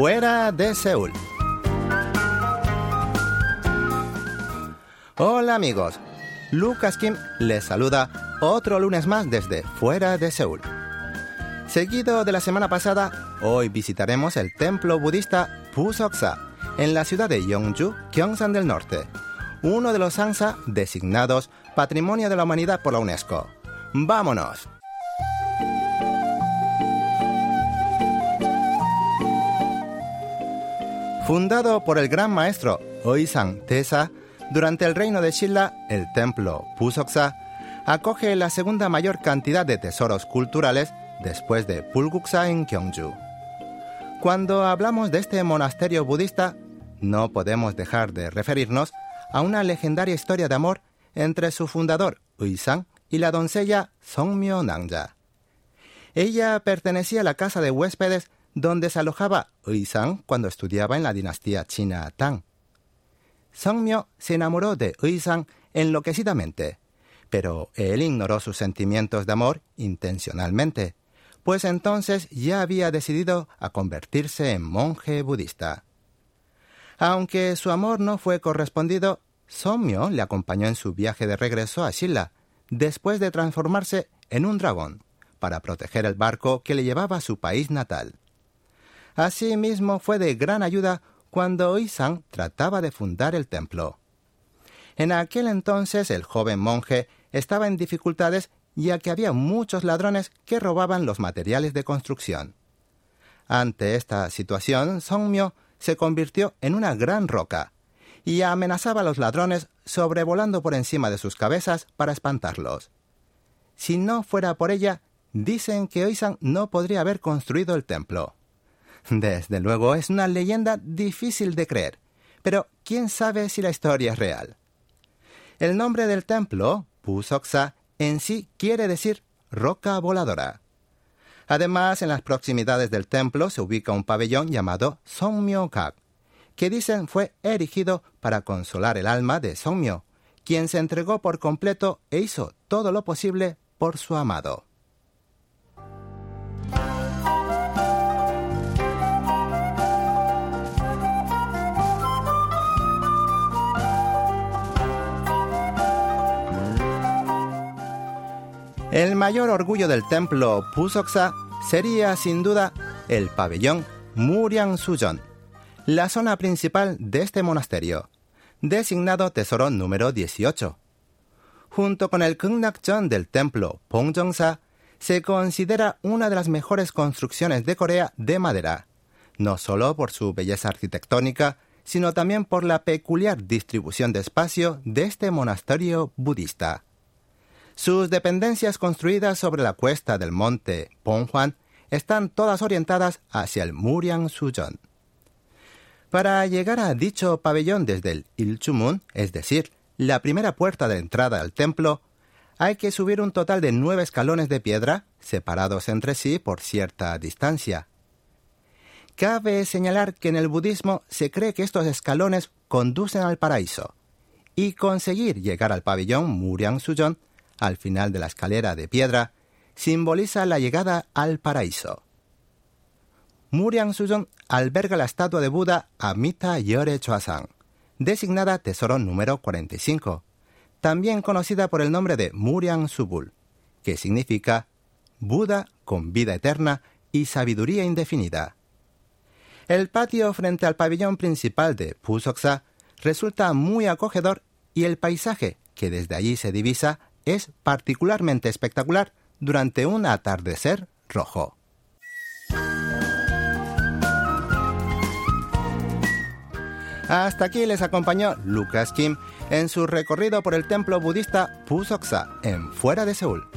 Fuera de Seúl. Hola amigos, Lucas Kim les saluda otro lunes más desde Fuera de Seúl. Seguido de la semana pasada, hoy visitaremos el templo budista Pusoksa en la ciudad de Yeongju, Gyeongsan del Norte, uno de los Sansa designados Patrimonio de la Humanidad por la UNESCO. ¡Vámonos! Fundado por el gran maestro Oisang Tesa, durante el reino de Shilla, el templo Pusoksa acoge la segunda mayor cantidad de tesoros culturales después de Pulguksa en Gyeongju. Cuando hablamos de este monasterio budista, no podemos dejar de referirnos a una legendaria historia de amor entre su fundador, Uisang, y la doncella Songmyo Nangja. Ella pertenecía a la casa de huéspedes donde se alojaba Uisang cuando estudiaba en la dinastía china Tang. Songmyo se enamoró de Uisang enloquecidamente, pero él ignoró sus sentimientos de amor intencionalmente pues entonces ya había decidido a convertirse en monje budista. Aunque su amor no fue correspondido, Somyo le acompañó en su viaje de regreso a Shilla, después de transformarse en un dragón, para proteger el barco que le llevaba a su país natal. Asimismo fue de gran ayuda cuando Oisan trataba de fundar el templo. En aquel entonces el joven monje estaba en dificultades ya que había muchos ladrones que robaban los materiales de construcción. Ante esta situación, Songmyo se convirtió en una gran roca y amenazaba a los ladrones sobrevolando por encima de sus cabezas para espantarlos. Si no fuera por ella, dicen que Oisan no podría haber construido el templo. Desde luego es una leyenda difícil de creer, pero quién sabe si la historia es real. El nombre del templo, Pusoksa, en sí quiere decir roca voladora. Además, en las proximidades del templo se ubica un pabellón llamado Songmyo-kak, que dicen fue erigido para consolar el alma de Songmyo, quien se entregó por completo e hizo todo lo posible por su amado. El mayor orgullo del templo Pusoksa sería sin duda el pabellón Muriang Sujon, la zona principal de este monasterio, designado tesoro número 18. Junto con el Kungnakjon del templo Pongjongsa, se considera una de las mejores construcciones de Corea de madera, no solo por su belleza arquitectónica, sino también por la peculiar distribución de espacio de este monasterio budista. Sus dependencias construidas sobre la cuesta del monte Ponghuan están todas orientadas hacia el Muriang Sujon. Para llegar a dicho pabellón desde el Ilchumun, es decir, la primera puerta de entrada al templo, hay que subir un total de nueve escalones de piedra, separados entre sí por cierta distancia. Cabe señalar que en el budismo se cree que estos escalones conducen al paraíso, y conseguir llegar al pabellón Muriang Sujon al final de la escalera de piedra, simboliza la llegada al paraíso. Muriang Sujon alberga la estatua de Buda Amita Yore designada tesoro número 45, también conocida por el nombre de Muriang Subul, que significa Buda con vida eterna y sabiduría indefinida. El patio frente al pabellón principal de Pusoksa resulta muy acogedor y el paisaje que desde allí se divisa es particularmente espectacular durante un atardecer rojo. Hasta aquí les acompañó Lucas Kim en su recorrido por el templo budista Pusoksa en fuera de Seúl.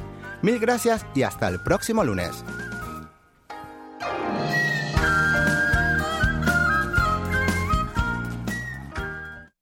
Mil gracias y hasta el próximo lunes.